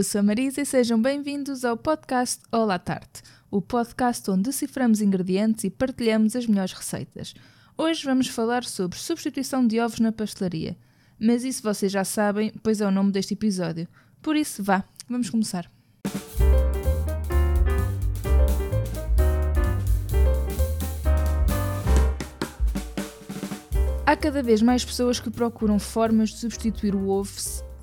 Eu sou a Marisa e sejam bem-vindos ao podcast Olá Tarte, o podcast onde deciframos ingredientes e partilhamos as melhores receitas. Hoje vamos falar sobre substituição de ovos na pastelaria, mas isso vocês já sabem, pois é o nome deste episódio. Por isso, vá, vamos começar. Há cada vez mais pessoas que procuram formas de substituir o ovo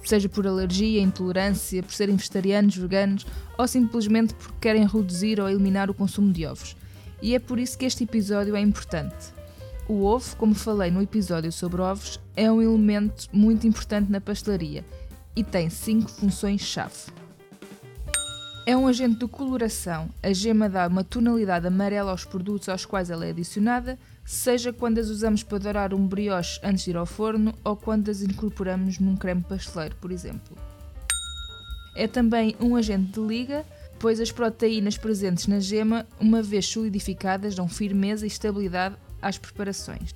seja por alergia, intolerância, por serem vegetarianos, veganos ou simplesmente porque querem reduzir ou eliminar o consumo de ovos. E é por isso que este episódio é importante. O ovo, como falei no episódio sobre ovos, é um elemento muito importante na pastelaria e tem cinco funções-chave. É um agente de coloração. A gema dá uma tonalidade amarela aos produtos aos quais ela é adicionada, seja quando as usamos para dourar um brioche antes de ir ao forno ou quando as incorporamos num creme pasteleiro, por exemplo. É também um agente de liga, pois as proteínas presentes na gema, uma vez solidificadas, dão firmeza e estabilidade às preparações.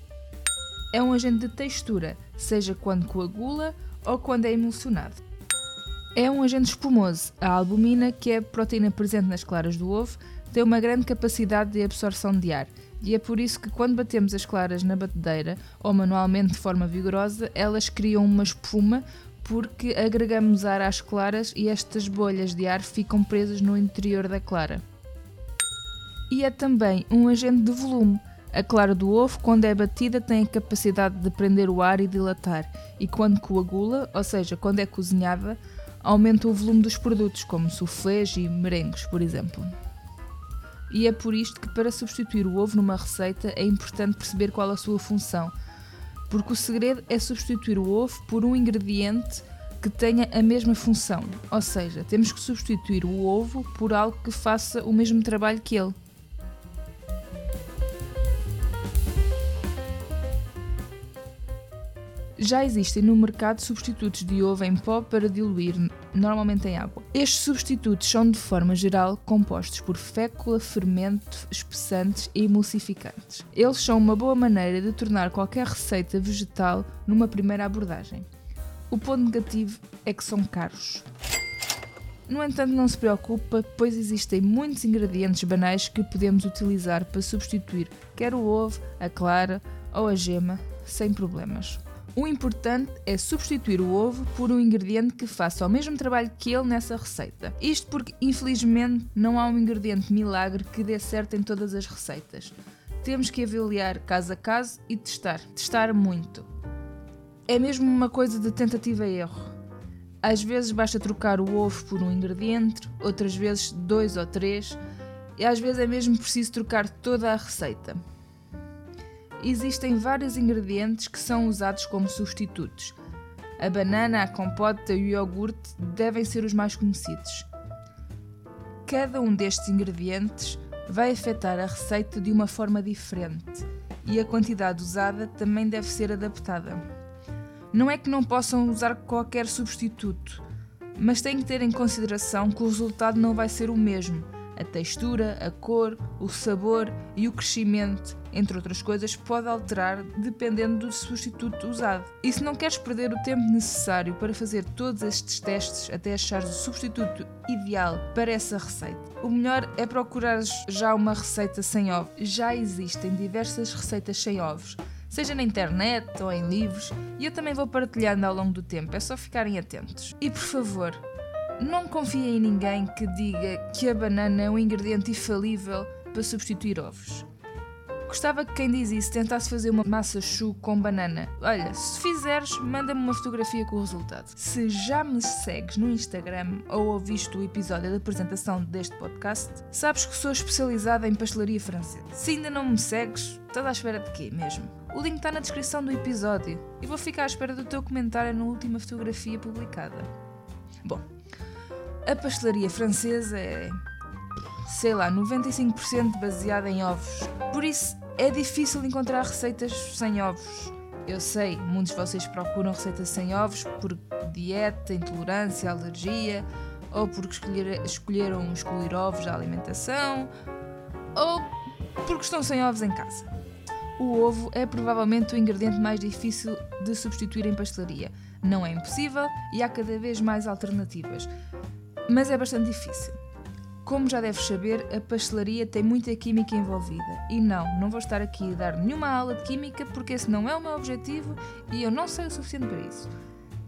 É um agente de textura, seja quando coagula ou quando é emulsionado. É um agente espumoso. A albumina, que é a proteína presente nas claras do ovo, tem uma grande capacidade de absorção de ar, e é por isso que quando batemos as claras na batedeira ou manualmente de forma vigorosa, elas criam uma espuma porque agregamos ar às claras e estas bolhas de ar ficam presas no interior da clara. E é também um agente de volume. A clara do ovo, quando é batida, tem a capacidade de prender o ar e dilatar, e quando coagula, ou seja, quando é cozinhada, aumenta o volume dos produtos, como soufflés e merengues, por exemplo. E é por isto que, para substituir o ovo numa receita, é importante perceber qual a sua função, porque o segredo é substituir o ovo por um ingrediente que tenha a mesma função, ou seja, temos que substituir o ovo por algo que faça o mesmo trabalho que ele. Já existem no mercado substitutos de ovo em pó para diluir, normalmente em água. Estes substitutos são, de forma geral, compostos por fécula, fermento, espessantes e emulsificantes. Eles são uma boa maneira de tornar qualquer receita vegetal numa primeira abordagem. O ponto negativo é que são caros. No entanto, não se preocupa, pois existem muitos ingredientes banais que podemos utilizar para substituir quer o ovo, a clara ou a gema, sem problemas. O importante é substituir o ovo por um ingrediente que faça o mesmo trabalho que ele nessa receita. Isto porque, infelizmente, não há um ingrediente milagre que dê certo em todas as receitas. Temos que avaliar caso a caso e testar. Testar muito. É mesmo uma coisa de tentativa e erro. Às vezes basta trocar o ovo por um ingrediente, outras vezes dois ou três, e às vezes é mesmo preciso trocar toda a receita existem vários ingredientes que são usados como substitutos. A banana, a compota e o iogurte devem ser os mais conhecidos. Cada um destes ingredientes vai afetar a receita de uma forma diferente e a quantidade usada também deve ser adaptada. Não é que não possam usar qualquer substituto, mas têm que ter em consideração que o resultado não vai ser o mesmo a textura, a cor, o sabor e o crescimento, entre outras coisas, pode alterar dependendo do substituto usado. E se não queres perder o tempo necessário para fazer todos estes testes até achares o substituto ideal para essa receita, o melhor é procurar já uma receita sem ovos. Já existem diversas receitas sem ovos seja na internet ou em livros, e eu também vou partilhando ao longo do tempo, é só ficarem atentos. E por favor, não confia em ninguém que diga que a banana é um ingrediente infalível para substituir ovos. Gostava que quem diz isso tentasse fazer uma massa chu com banana. Olha, se fizeres, manda-me uma fotografia com o resultado. Se já me segues no Instagram ou ouviste o episódio da apresentação deste podcast, sabes que sou especializada em pastelaria francesa. Se ainda não me segues, estás à espera de quê mesmo? O link está na descrição do episódio e vou ficar à espera do teu comentário na última fotografia publicada. Bom, a pastelaria francesa é, sei lá, 95% baseada em ovos. Por isso é difícil encontrar receitas sem ovos. Eu sei, muitos de vocês procuram receitas sem ovos por dieta, intolerância, alergia, ou porque escolher, escolheram excluir ovos da alimentação, ou porque estão sem ovos em casa. O ovo é provavelmente o ingrediente mais difícil de substituir em pastelaria. Não é impossível e há cada vez mais alternativas, mas é bastante difícil. Como já deves saber, a pastelaria tem muita química envolvida. E não, não vou estar aqui a dar nenhuma aula de química porque esse não é o meu objetivo e eu não sei o suficiente para isso.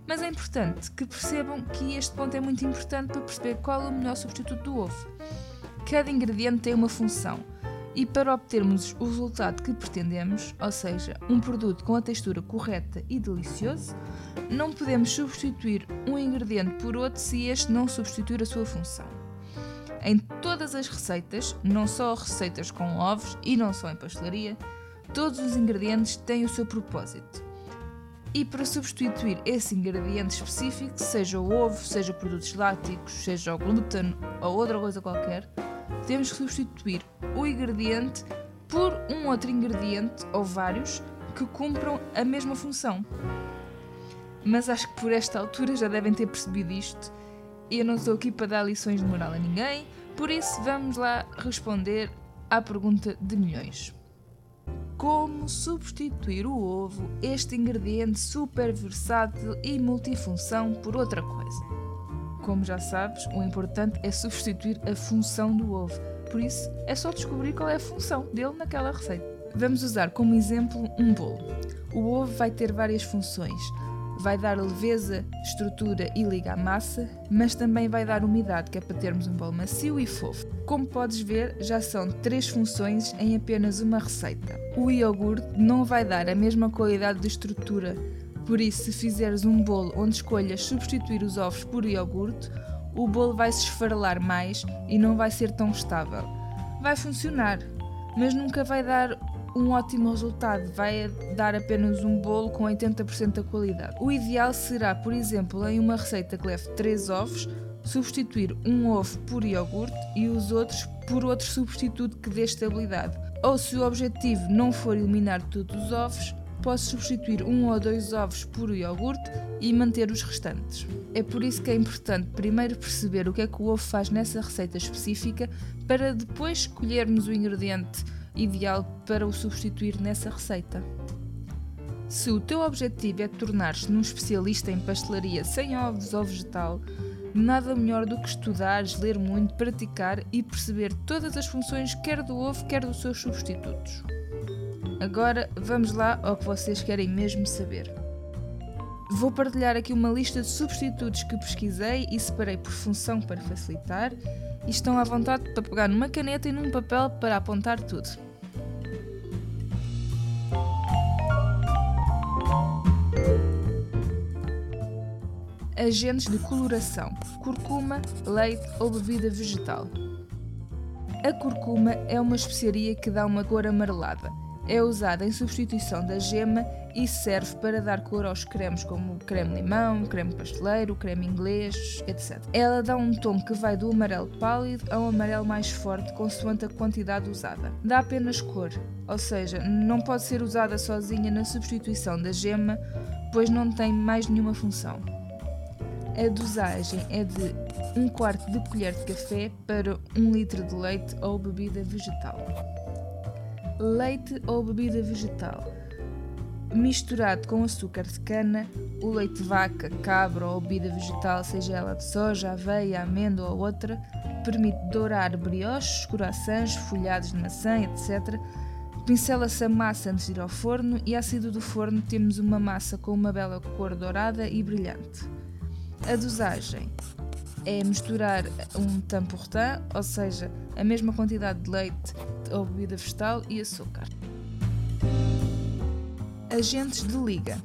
Mas é importante que percebam que este ponto é muito importante para perceber qual é o melhor substituto do ovo. Cada ingrediente tem uma função e para obtermos o resultado que pretendemos, ou seja, um produto com a textura correta e delicioso, não podemos substituir um ingrediente por outro se este não substituir a sua função. Em todas as receitas, não só receitas com ovos e não só em pastelaria, todos os ingredientes têm o seu propósito. E para substituir esse ingrediente específico, seja o ovo, seja produtos lácticos, seja o glúten ou outra coisa qualquer, temos que substituir o ingrediente por um outro ingrediente ou vários que cumpram a mesma função. Mas acho que por esta altura já devem ter percebido isto. Eu não estou aqui para dar lições de moral a ninguém, por isso vamos lá responder à pergunta de milhões. Como substituir o ovo, este ingrediente super versátil e multifunção, por outra coisa? Como já sabes, o importante é substituir a função do ovo. Por isso, é só descobrir qual é a função dele naquela receita. Vamos usar como exemplo um bolo. O ovo vai ter várias funções. Vai dar leveza, estrutura e liga à massa, mas também vai dar umidade, que é para termos um bolo macio e fofo. Como podes ver, já são três funções em apenas uma receita. O iogurte não vai dar a mesma qualidade de estrutura, por isso, se fizeres um bolo onde escolhas substituir os ovos por iogurte, o bolo vai se esfarelar mais e não vai ser tão estável. Vai funcionar, mas nunca vai dar um ótimo resultado, vai dar apenas um bolo com 80% da qualidade. O ideal será, por exemplo, em uma receita que leve 3 ovos, substituir um ovo por iogurte e os outros por outro substituto que dê estabilidade. Ou se o objetivo não for eliminar todos os ovos, posso substituir um ou dois ovos por iogurte e manter os restantes. É por isso que é importante primeiro perceber o que é que o ovo faz nessa receita específica para depois escolhermos o ingrediente ideal para o substituir nessa receita. Se o teu objetivo é tornar-te num especialista em pastelaria sem ovos ou vegetal, nada melhor do que estudares, ler muito, praticar e perceber todas as funções quer do ovo, quer dos seus substitutos. Agora vamos lá ao que vocês querem mesmo saber. Vou partilhar aqui uma lista de substitutos que pesquisei e separei por função para facilitar e estão à vontade para pegar numa caneta e num papel para apontar tudo. Agentes de coloração: curcuma, leite ou bebida vegetal. A curcuma é uma especiaria que dá uma cor amarelada é usada em substituição da gema e serve para dar cor aos cremes como creme limão, creme pasteleiro, creme inglês, etc. Ela dá um tom que vai do amarelo pálido a um amarelo mais forte consoante a quantidade usada. Dá apenas cor, ou seja, não pode ser usada sozinha na substituição da gema, pois não tem mais nenhuma função. A dosagem é de 1 quarto de colher de café para 1 litro de leite ou bebida vegetal leite ou bebida vegetal. Misturado com açúcar de cana, o leite de vaca, cabra ou bebida vegetal, seja ela de soja, aveia, amêndoa ou outra, permite dourar brioches, corações, folhados de maçã, etc. Pincela-se a massa antes de ir ao forno e, saída do forno, temos uma massa com uma bela cor dourada e brilhante. A dosagem é misturar um tampurtã, ou seja, a mesma quantidade de leite ou bebida vegetal e açúcar. Agentes de liga: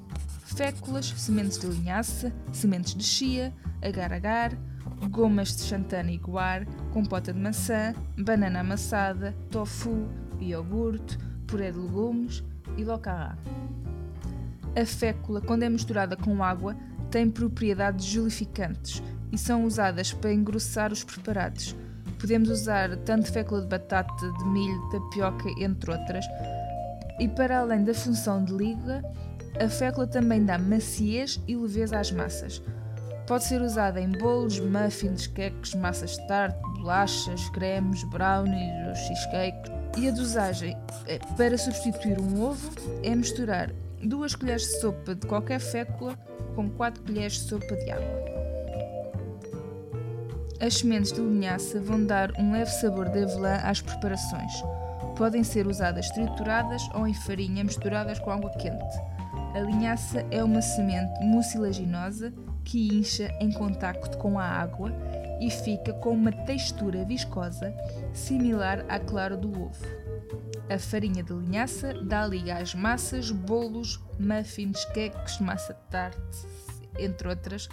féculas, sementes de linhaça, sementes de chia, agar-agar, gomas de xantana e guar, compota de maçã, banana amassada, tofu, iogurte, puré de legumes e locará. A fécula, quando é misturada com água, tem propriedades gelificantes e são usadas para engrossar os preparados. Podemos usar tanto fécula de batata, de milho, tapioca, entre outras. E para além da função de liga, a fécula também dá maciez e leveza às massas. Pode ser usada em bolos, muffins, queques, massas de tarte, bolachas, cremes, brownies, cheesecake. E a dosagem é, para substituir um ovo é misturar duas colheres de sopa de qualquer fécula com 4 colheres de sopa de água. As sementes de linhaça vão dar um leve sabor de avelã às preparações. Podem ser usadas trituradas ou em farinha misturadas com água quente. A linhaça é uma semente mucilaginosa que incha em contacto com a água e fica com uma textura viscosa similar à clara do ovo. A farinha de linhaça dá liga às massas, bolos, muffins, queques, massa tarte, entre outras.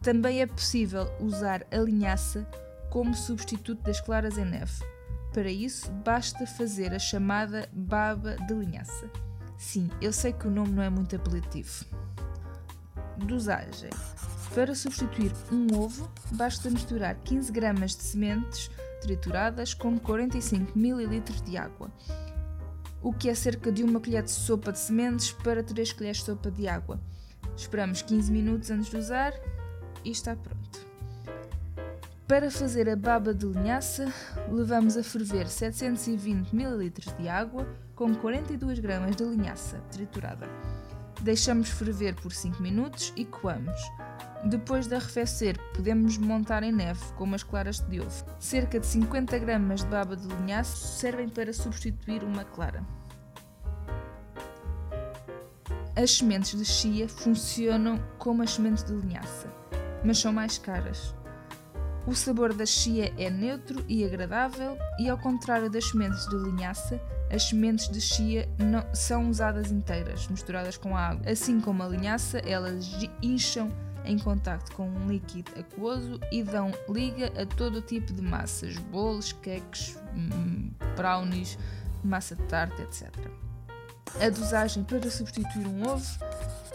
Também é possível usar a linhaça como substituto das claras em neve. Para isso, basta fazer a chamada baba de linhaça. Sim, eu sei que o nome não é muito apelativo. Dosagem: Para substituir um ovo, basta misturar 15 gramas de sementes trituradas com 45 ml de água, o que é cerca de uma colher de sopa de sementes para 3 colheres de sopa de água. Esperamos 15 minutos antes de usar e está pronto. Para fazer a baba de linhaça, levamos a ferver 720 ml de água com 42 gramas de linhaça triturada. Deixamos ferver por 5 minutos e coamos. Depois de arrefecer, podemos montar em neve com umas claras de ovo. Cerca de 50 gramas de baba de linhaça servem para substituir uma clara. As sementes de chia funcionam como as sementes de linhaça, mas são mais caras. O sabor da chia é neutro e agradável, e ao contrário das sementes de linhaça, as sementes de chia não, são usadas inteiras, misturadas com água. Assim como a linhaça, elas incham em contacto com um líquido aquoso e dão liga a todo tipo de massas, bolos, queques, hum, brownies, massa de tarte, etc. A dosagem para substituir um ovo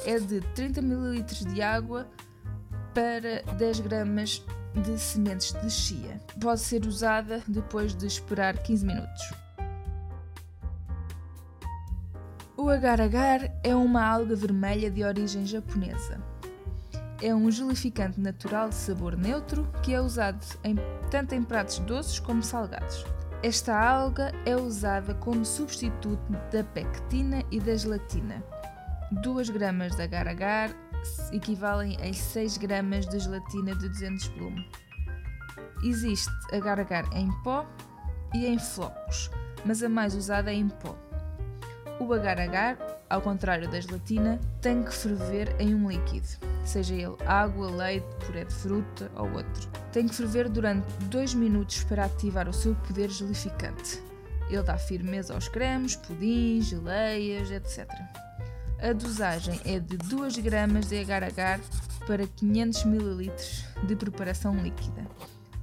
é de 30 ml de água para 10 gramas de sementes de chia. Pode ser usada depois de esperar 15 minutos. O agar-agar é uma alga vermelha de origem japonesa. É um gelificante natural de sabor neutro que é usado em, tanto em pratos doces como salgados. Esta alga é usada como substituto da pectina e da gelatina. 2 gramas de agar-agar equivalem a 6 gramas de gelatina de 200 volume. Existe agar-agar em pó e em flocos, mas a mais usada é em pó. O agar-agar, ao contrário da gelatina, tem que ferver em um líquido, seja ele água, leite, puré de fruta ou outro. Tem que ferver durante 2 minutos para ativar o seu poder gelificante. Ele dá firmeza aos cremes, pudins, geleias, etc. A dosagem é de 2 gramas de agar-agar para 500 ml de preparação líquida.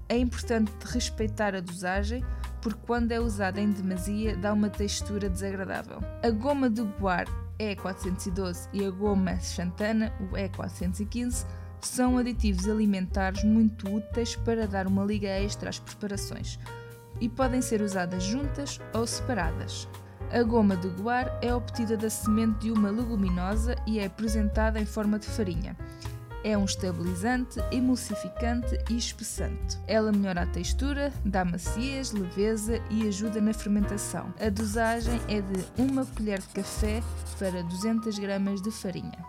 É importante respeitar a dosagem porque quando é usada em demasia dá uma textura desagradável. A goma de guar E412 e a goma xantana, o E415, são aditivos alimentares muito úteis para dar uma liga extra às preparações e podem ser usadas juntas ou separadas. A goma de guar é obtida da semente de uma leguminosa e é apresentada em forma de farinha. É um estabilizante, emulsificante e espessante. Ela melhora a textura, dá maciez, leveza e ajuda na fermentação. A dosagem é de 1 colher de café para 200 gramas de farinha.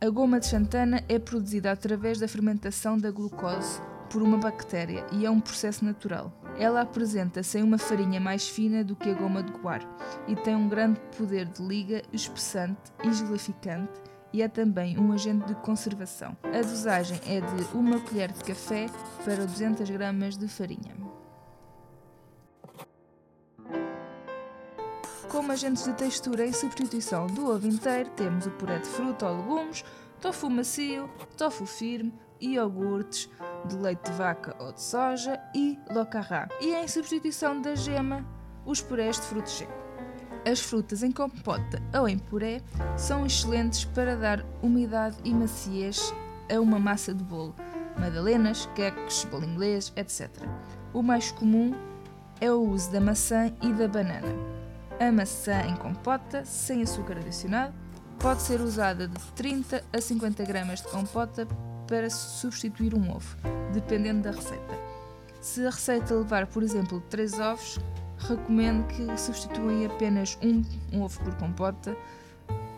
A goma de xantana é produzida através da fermentação da glucose por uma bactéria e é um processo natural. Ela apresenta-se em uma farinha mais fina do que a goma de guar e tem um grande poder de liga, espessante e gelificante e é também um agente de conservação. A dosagem é de 1 colher de café para 200 gramas de farinha. Como agentes de textura em substituição do ovo inteiro, temos o puré de fruta ou legumes, tofu macio, tofu firme, iogurtes de leite de vaca ou de soja e locarrá. E em substituição da gema, os purés de frutos secos. As frutas em compota ou em puré são excelentes para dar umidade e maciez a uma massa de bolo, madalenas, queques, bolo inglês, etc. O mais comum é o uso da maçã e da banana. A maçã em compota, sem açúcar adicionado, pode ser usada de 30 a 50 gramas de compota para substituir um ovo, dependendo da receita. Se a receita levar, por exemplo, 3 ovos, recomendo que substituem apenas um, um ovo por compota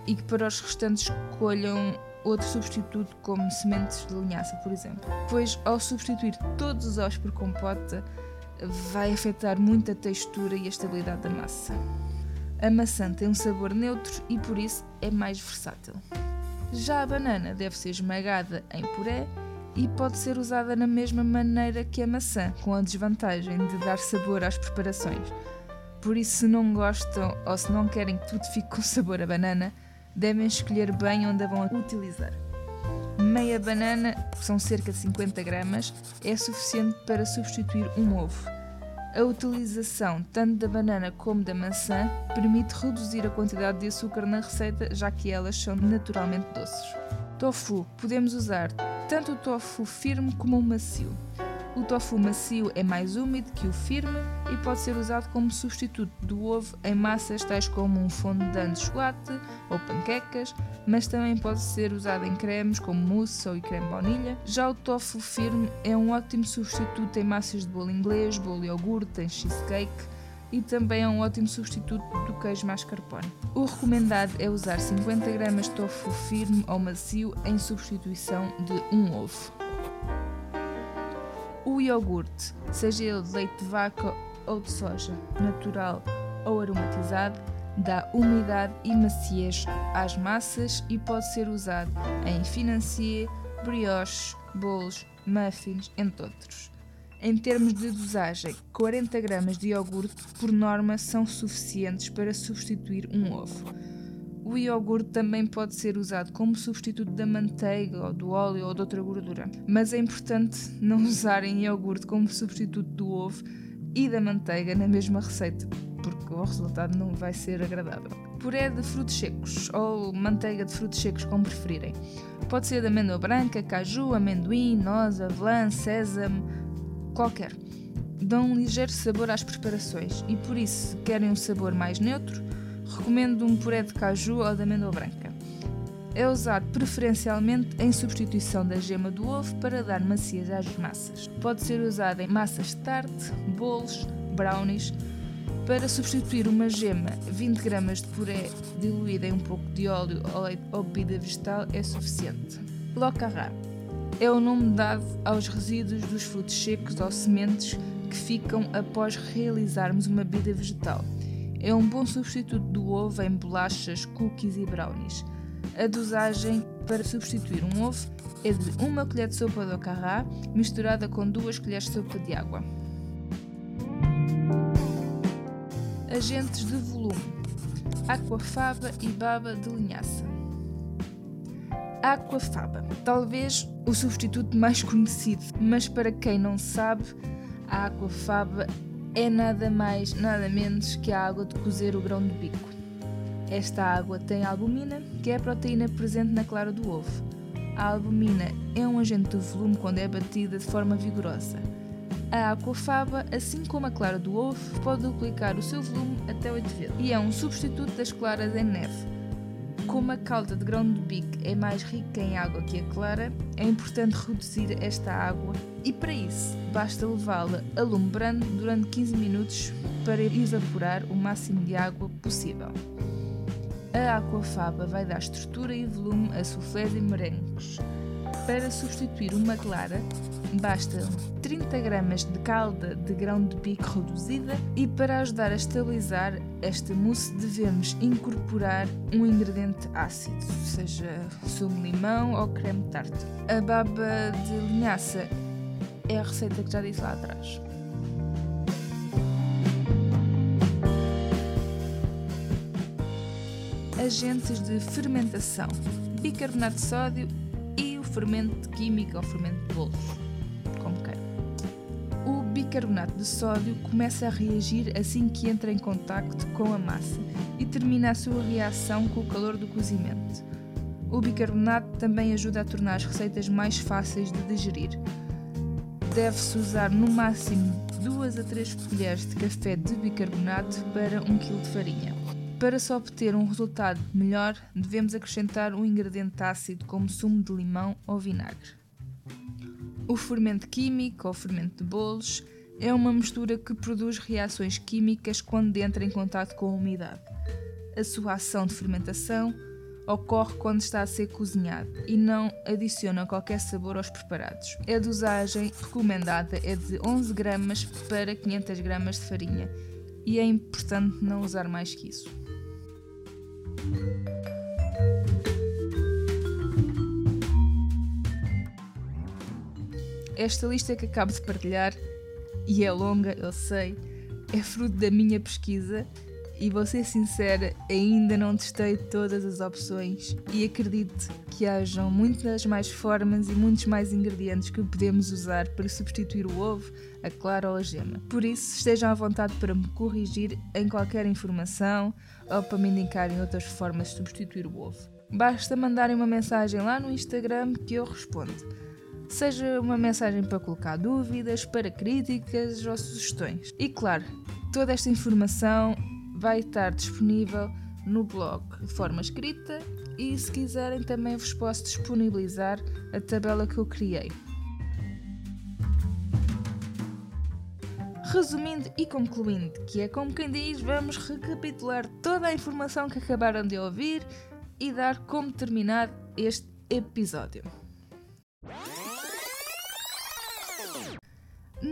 e que para os restantes escolham outro substituto como sementes de linhaça, por exemplo. Pois ao substituir todos os ovos por compota, vai afetar muito a textura e a estabilidade da massa. A maçã tem um sabor neutro e por isso é mais versátil. Já a banana deve ser esmagada em puré e pode ser usada na mesma maneira que a maçã, com a desvantagem de dar sabor às preparações. Por isso, se não gostam ou se não querem que tudo fique com sabor a banana, devem escolher bem onde a vão utilizar. Meia banana, que são cerca de 50 gramas, é suficiente para substituir um ovo. A utilização tanto da banana como da maçã permite reduzir a quantidade de açúcar na receita, já que elas são naturalmente doces. Tofu. Podemos usar tanto o tofu firme como o macio. O tofu macio é mais úmido que o firme e pode ser usado como substituto do ovo em massas tais como um fondant de chocolate ou panquecas, mas também pode ser usado em cremes como mousse ou creme baunilha. Já o tofu firme é um ótimo substituto em massas de bolo inglês, bolo iogurte, em cheesecake e também é um ótimo substituto do queijo mascarpone. O recomendado é usar 50 gramas de tofu firme ou macio em substituição de um ovo. O iogurte, seja ele de leite de vaca ou de soja, natural ou aromatizado, dá umidade e maciez às massas e pode ser usado em financier, brioches, bolos, muffins, entre outros. Em termos de dosagem, 40 gramas de iogurte por norma são suficientes para substituir um ovo. O iogurte também pode ser usado como substituto da manteiga ou do óleo ou de outra gordura, mas é importante não usarem iogurte como substituto do ovo e da manteiga na mesma receita, porque o resultado não vai ser agradável. Puré de frutos secos ou manteiga de frutos secos, como preferirem. Pode ser de amêndoa branca, caju, amendoim, noz, avelã, sésamo, qualquer. Dão um ligeiro sabor às preparações e por isso, se querem um sabor mais neutro, recomendo um puré de caju ou de amêndoa branca. É usado preferencialmente em substituição da gema do ovo para dar maciez às massas. Pode ser usado em massas de tarte, bolos, brownies. Para substituir uma gema, 20 gramas de puré diluída em um pouco de óleo ou leite ou bebida vegetal é suficiente. Locarra é o nome dado aos resíduos dos frutos secos ou sementes que ficam após realizarmos uma bebida vegetal. É um bom substituto do ovo em bolachas, cookies e brownies. A dosagem para substituir um ovo é de uma colher de sopa de ocarrá misturada com duas colheres de sopa de água. Agentes de volume: aquafaba e baba de linhaça. Aquafaba, talvez o substituto mais conhecido, mas para quem não sabe, a aquafaba é nada mais, nada menos que a água de cozer o grão de bico. Esta água tem albumina, que é a proteína presente na clara do ovo. A albumina é um agente de volume quando é batida de forma vigorosa. A aquafaba, assim como a clara do ovo, pode duplicar o seu volume até 8 vezes e é um substituto das claras em neve. Como a calda de grão de bico é mais rica em água que a clara, é importante reduzir esta água e para isso basta levá-la alumbrando durante 15 minutos para evaporar o máximo de água possível. A aquafaba vai dar estrutura e volume a soufflés e merengues. Para substituir uma clara, basta 30 gramas de calda de grão de bico reduzida e para ajudar a estabilizar esta mousse devemos incorporar um ingrediente ácido, seja sumo de limão ou creme de tarte. A baba de linhaça é a receita que já disse lá atrás. Agentes de fermentação: bicarbonato de sódio fermento químico ou fermento de bolos, como queiram. O bicarbonato de sódio começa a reagir assim que entra em contacto com a massa e termina a sua reação com o calor do cozimento. O bicarbonato também ajuda a tornar as receitas mais fáceis de digerir. Deve-se usar no máximo 2 a 3 colheres de café de bicarbonato para 1 kg de farinha. Para se obter um resultado melhor, devemos acrescentar um ingrediente ácido como sumo de limão ou vinagre. O fermento químico ou fermento de bolos é uma mistura que produz reações químicas quando entra em contato com a umidade. A sua ação de fermentação ocorre quando está a ser cozinhado e não adiciona qualquer sabor aos preparados. A dosagem recomendada é de 11 gramas para 500 gramas de farinha e é importante não usar mais que isso. Esta lista que acabo de partilhar, e é longa, eu sei, é fruto da minha pesquisa e vou ser sincera, ainda não testei todas as opções e acredito que hajam muitas mais formas e muitos mais ingredientes que podemos usar para substituir o ovo, a clara ou a gema. Por isso, estejam à vontade para me corrigir em qualquer informação ou para me indicarem outras formas de substituir o ovo. Basta mandarem uma mensagem lá no Instagram que eu respondo. Seja uma mensagem para colocar dúvidas, para críticas ou sugestões. E claro, toda esta informação vai estar disponível no blog de forma escrita e se quiserem também vos posso disponibilizar a tabela que eu criei. Resumindo e concluindo, que é como quem diz, vamos recapitular toda a informação que acabaram de ouvir e dar como terminar este episódio.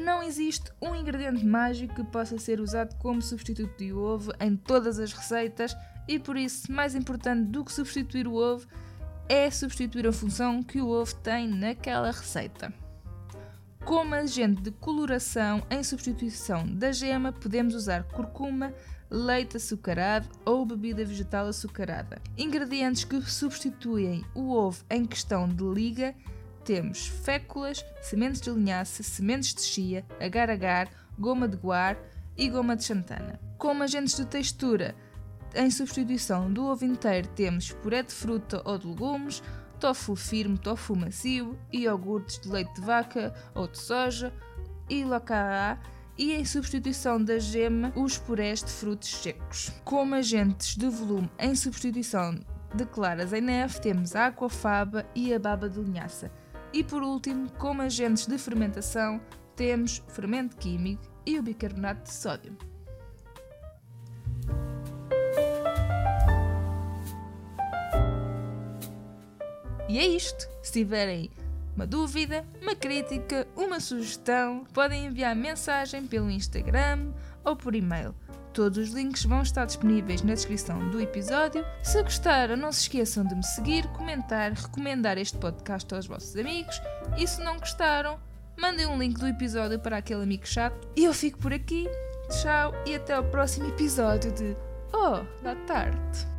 Não existe um ingrediente mágico que possa ser usado como substituto de ovo em todas as receitas e por isso, mais importante do que substituir o ovo é substituir a função que o ovo tem naquela receita. Como agente de coloração em substituição da gema, podemos usar curcuma, leite açucarado ou bebida vegetal açucarada. Ingredientes que substituem o ovo em questão de liga temos féculas, sementes de linhaça, sementes de chia, agar-agar, goma de guar e goma de xantana. Como agentes de textura, em substituição do ovo inteiro temos puré de fruta ou de legumes, tofu firme, tofu macio, iogurtes de leite de vaca ou de soja, e locaá, e em substituição da gema, os purés de frutos secos. Como agentes de volume em substituição de claras em neve, temos a aquafaba e a baba de linhaça. E por último, como agentes de fermentação, temos fermento químico e o bicarbonato de sódio. E é isto. Se tiverem uma dúvida, uma crítica, uma sugestão, podem enviar mensagem pelo Instagram ou por e-mail. Todos os links vão estar disponíveis na descrição do episódio. Se gostaram, não se esqueçam de me seguir, comentar, recomendar este podcast aos vossos amigos. E se não gostaram, mandem um link do episódio para aquele amigo chato. E eu fico por aqui. Tchau e até o próximo episódio de Oh, da tarde.